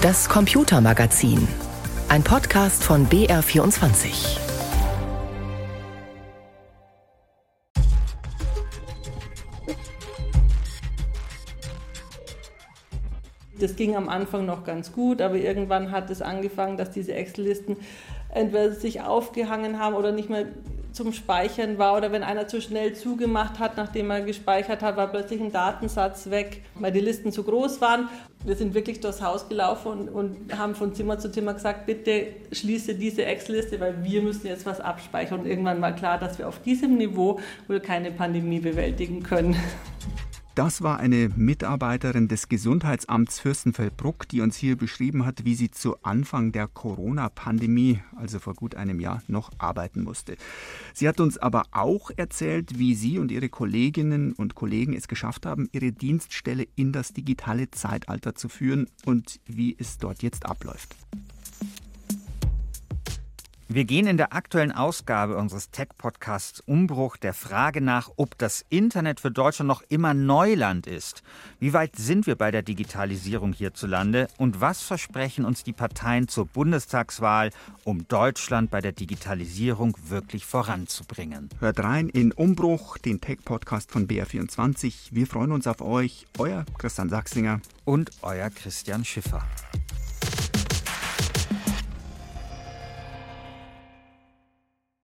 Das Computermagazin. Ein Podcast von BR24. Das ging am Anfang noch ganz gut, aber irgendwann hat es angefangen, dass diese Excel-Listen entweder sich aufgehangen haben oder nicht mehr zum Speichern war oder wenn einer zu schnell zugemacht hat, nachdem er gespeichert hat, war plötzlich ein Datensatz weg, weil die Listen zu groß waren. Wir sind wirklich durchs Haus gelaufen und, und haben von Zimmer zu Zimmer gesagt, bitte schließe diese Excel-Liste, weil wir müssen jetzt was abspeichern. Und irgendwann war klar, dass wir auf diesem Niveau wohl keine Pandemie bewältigen können. Das war eine Mitarbeiterin des Gesundheitsamts Fürstenfeldbruck, die uns hier beschrieben hat, wie sie zu Anfang der Corona-Pandemie, also vor gut einem Jahr, noch arbeiten musste. Sie hat uns aber auch erzählt, wie sie und ihre Kolleginnen und Kollegen es geschafft haben, ihre Dienststelle in das digitale Zeitalter zu führen und wie es dort jetzt abläuft. Wir gehen in der aktuellen Ausgabe unseres Tech-Podcasts Umbruch der Frage nach, ob das Internet für Deutschland noch immer Neuland ist. Wie weit sind wir bei der Digitalisierung hierzulande und was versprechen uns die Parteien zur Bundestagswahl, um Deutschland bei der Digitalisierung wirklich voranzubringen? Hört rein in Umbruch, den Tech-Podcast von BR24. Wir freuen uns auf euch. Euer Christian Sachsinger und euer Christian Schiffer.